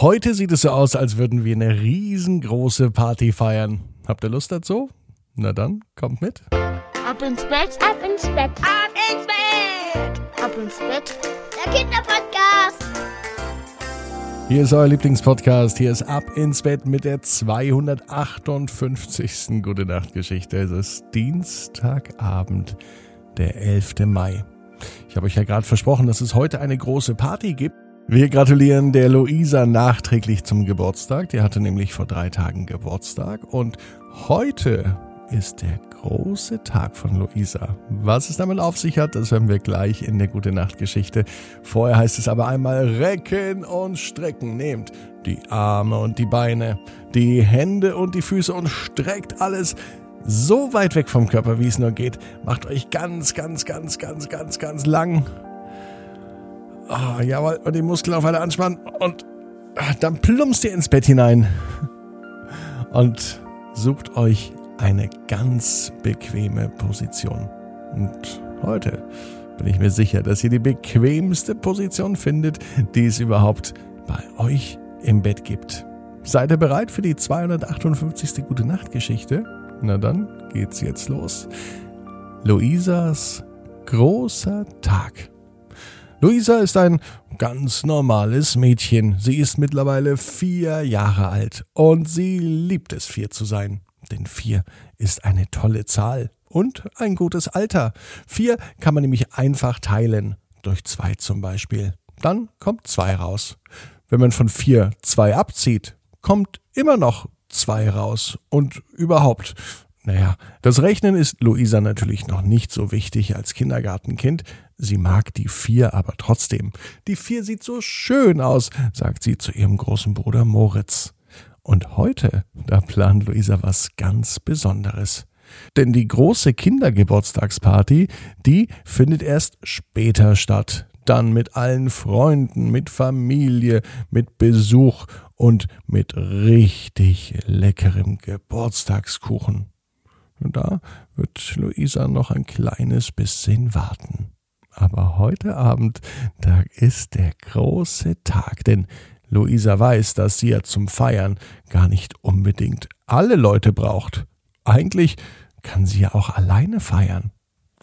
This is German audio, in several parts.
Heute sieht es so aus, als würden wir eine riesengroße Party feiern. Habt ihr Lust dazu? Na dann, kommt mit. Ab ins Bett, ab ins Bett, ab ins Bett, ab ins Bett. Der Kinderpodcast. Hier ist euer Lieblingspodcast. Hier ist Ab ins Bett mit der 258. Gute Nacht Geschichte. Es ist Dienstagabend, der 11. Mai. Ich habe euch ja gerade versprochen, dass es heute eine große Party gibt. Wir gratulieren der Luisa nachträglich zum Geburtstag. Die hatte nämlich vor drei Tagen Geburtstag und heute ist der große Tag von Luisa. Was es damit auf sich hat, das hören wir gleich in der Gute Nacht Geschichte. Vorher heißt es aber einmal recken und strecken. Nehmt die Arme und die Beine, die Hände und die Füße und streckt alles so weit weg vom Körper, wie es nur geht. Macht euch ganz, ganz, ganz, ganz, ganz, ganz lang Oh, jawohl, und die Muskeln auf alle anspannen und ah, dann plumpst ihr ins Bett hinein und sucht euch eine ganz bequeme Position. Und heute bin ich mir sicher, dass ihr die bequemste Position findet, die es überhaupt bei euch im Bett gibt. Seid ihr bereit für die 258. Gute Nacht Geschichte? Na dann geht's jetzt los. Luisas großer Tag. Luisa ist ein ganz normales Mädchen. Sie ist mittlerweile vier Jahre alt und sie liebt es, vier zu sein. Denn vier ist eine tolle Zahl und ein gutes Alter. Vier kann man nämlich einfach teilen, durch zwei zum Beispiel. Dann kommt zwei raus. Wenn man von vier zwei abzieht, kommt immer noch zwei raus. Und überhaupt, naja, das Rechnen ist Luisa natürlich noch nicht so wichtig als Kindergartenkind. Sie mag die vier aber trotzdem. Die vier sieht so schön aus, sagt sie zu ihrem großen Bruder Moritz. Und heute, da plant Luisa was ganz Besonderes. Denn die große Kindergeburtstagsparty, die findet erst später statt. Dann mit allen Freunden, mit Familie, mit Besuch und mit richtig leckerem Geburtstagskuchen. Und da wird Luisa noch ein kleines bisschen warten. Aber heute Abend, da ist der große Tag, denn Luisa weiß, dass sie ja zum Feiern gar nicht unbedingt alle Leute braucht. Eigentlich kann sie ja auch alleine feiern.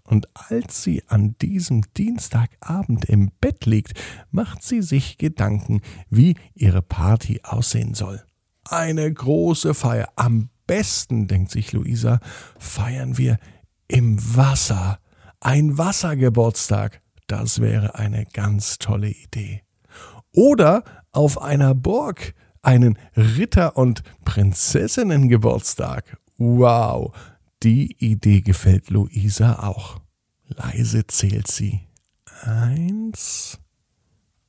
Und als sie an diesem Dienstagabend im Bett liegt, macht sie sich Gedanken, wie ihre Party aussehen soll. Eine große Feier, am besten, denkt sich Luisa, feiern wir im Wasser. Ein Wassergeburtstag, das wäre eine ganz tolle Idee. Oder auf einer Burg einen Ritter- und Prinzessinnengeburtstag. Wow, die Idee gefällt Luisa auch. Leise zählt sie. Eins,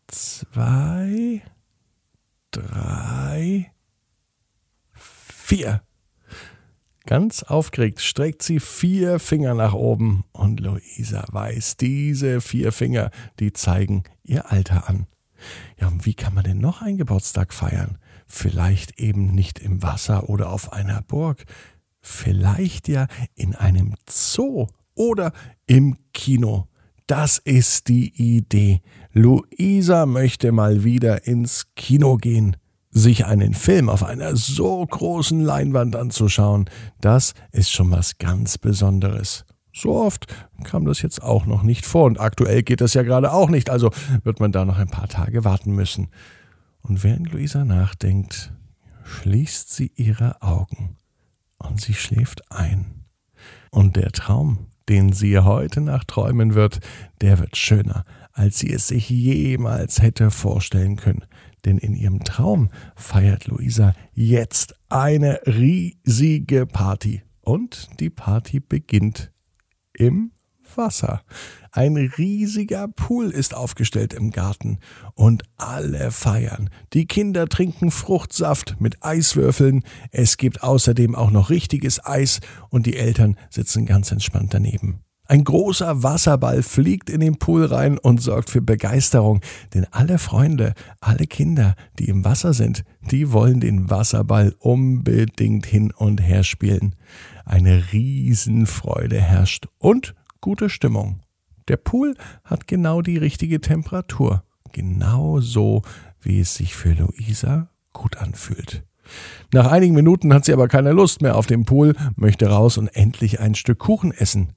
zwei, drei, vier. Ganz aufgeregt streckt sie vier Finger nach oben und Luisa weiß, diese vier Finger, die zeigen ihr Alter an. Ja, und wie kann man denn noch einen Geburtstag feiern? Vielleicht eben nicht im Wasser oder auf einer Burg, vielleicht ja in einem Zoo oder im Kino. Das ist die Idee. Luisa möchte mal wieder ins Kino gehen. Sich einen Film auf einer so großen Leinwand anzuschauen, das ist schon was ganz Besonderes. So oft kam das jetzt auch noch nicht vor und aktuell geht das ja gerade auch nicht, also wird man da noch ein paar Tage warten müssen. Und während Luisa nachdenkt, schließt sie ihre Augen und sie schläft ein. Und der Traum, den sie heute Nacht träumen wird, der wird schöner, als sie es sich jemals hätte vorstellen können denn in ihrem Traum feiert Luisa jetzt eine riesige Party. Und die Party beginnt im Wasser. Ein riesiger Pool ist aufgestellt im Garten und alle feiern. Die Kinder trinken Fruchtsaft mit Eiswürfeln, es gibt außerdem auch noch richtiges Eis und die Eltern sitzen ganz entspannt daneben. Ein großer Wasserball fliegt in den Pool rein und sorgt für Begeisterung, denn alle Freunde, alle Kinder, die im Wasser sind, die wollen den Wasserball unbedingt hin und her spielen. Eine Riesenfreude herrscht und gute Stimmung. Der Pool hat genau die richtige Temperatur, genau so, wie es sich für Luisa gut anfühlt. Nach einigen Minuten hat sie aber keine Lust mehr auf den Pool, möchte raus und endlich ein Stück Kuchen essen.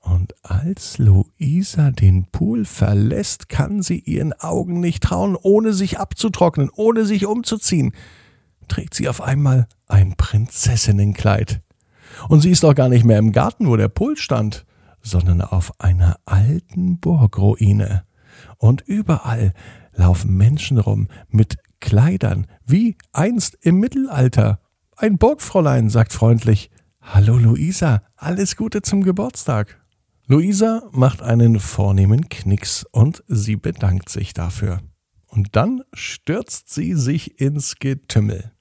Und als Luisa den Pool verlässt, kann sie ihren Augen nicht trauen, ohne sich abzutrocknen, ohne sich umzuziehen, trägt sie auf einmal ein Prinzessinnenkleid. Und sie ist auch gar nicht mehr im Garten, wo der Pool stand, sondern auf einer alten Burgruine. Und überall laufen Menschen rum mit Kleidern, wie einst im Mittelalter. Ein Burgfräulein sagt freundlich Hallo Luisa, alles Gute zum Geburtstag. Luisa macht einen vornehmen Knicks und sie bedankt sich dafür. Und dann stürzt sie sich ins Getümmel.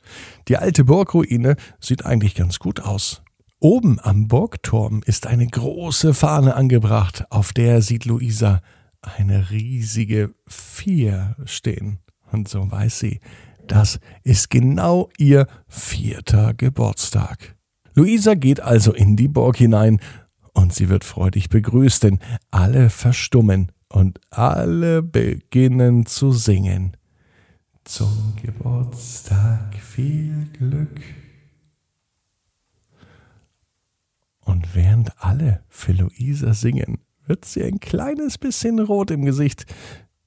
Die alte Burgruine sieht eigentlich ganz gut aus. Oben am Burgturm ist eine große Fahne angebracht, auf der sieht Luisa eine riesige Vier stehen. Und so weiß sie, das ist genau ihr vierter Geburtstag. Luisa geht also in die Burg hinein und sie wird freudig begrüßt, denn alle verstummen und alle beginnen zu singen. Zum Geburtstag viel Glück. Und während alle für Luisa singen, wird sie ein kleines bisschen rot im Gesicht,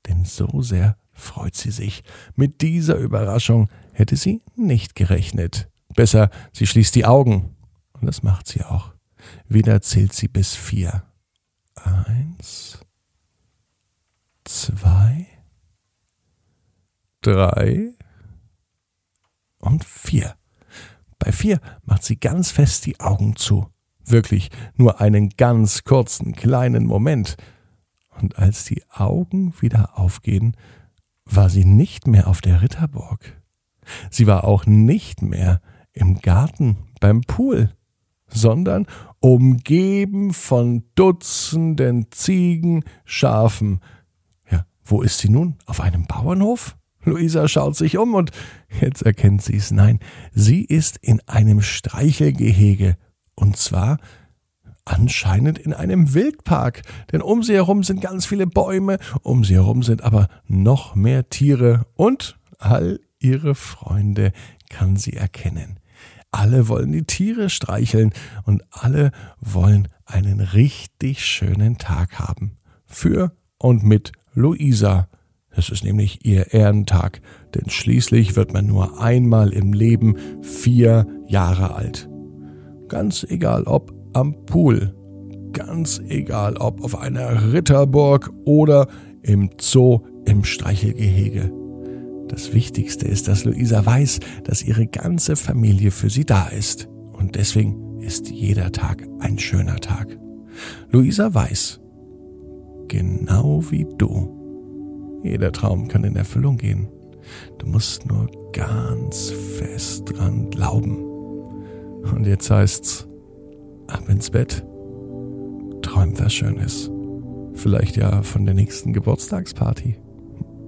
denn so sehr freut sie sich. Mit dieser Überraschung hätte sie nicht gerechnet. Besser, sie schließt die Augen. Und das macht sie auch. Wieder zählt sie bis vier. Eins, zwei, drei und vier. Bei vier macht sie ganz fest die Augen zu. Wirklich nur einen ganz kurzen, kleinen Moment. Und als die Augen wieder aufgehen, war sie nicht mehr auf der Ritterburg. Sie war auch nicht mehr im Garten beim Pool, sondern umgeben von Dutzenden Ziegen, Schafen. Ja, wo ist sie nun? Auf einem Bauernhof? Luisa schaut sich um und jetzt erkennt sie es. Nein, sie ist in einem Streichelgehege. Und zwar anscheinend in einem Wildpark, denn um sie herum sind ganz viele Bäume, um sie herum sind aber noch mehr Tiere und all ihre Freunde kann sie erkennen. Alle wollen die Tiere streicheln und alle wollen einen richtig schönen Tag haben. Für und mit Luisa. Es ist nämlich ihr Ehrentag, denn schließlich wird man nur einmal im Leben vier Jahre alt. Ganz egal ob am Pool. Ganz egal, ob auf einer Ritterburg oder im Zoo im Streichelgehege. Das Wichtigste ist, dass Luisa weiß, dass ihre ganze Familie für sie da ist. Und deswegen ist jeder Tag ein schöner Tag. Luisa weiß, genau wie du, jeder Traum kann in Erfüllung gehen. Du musst nur ganz fest dran glauben. Und jetzt heißt's, ab ins Bett. Träum was Schönes. Vielleicht ja von der nächsten Geburtstagsparty.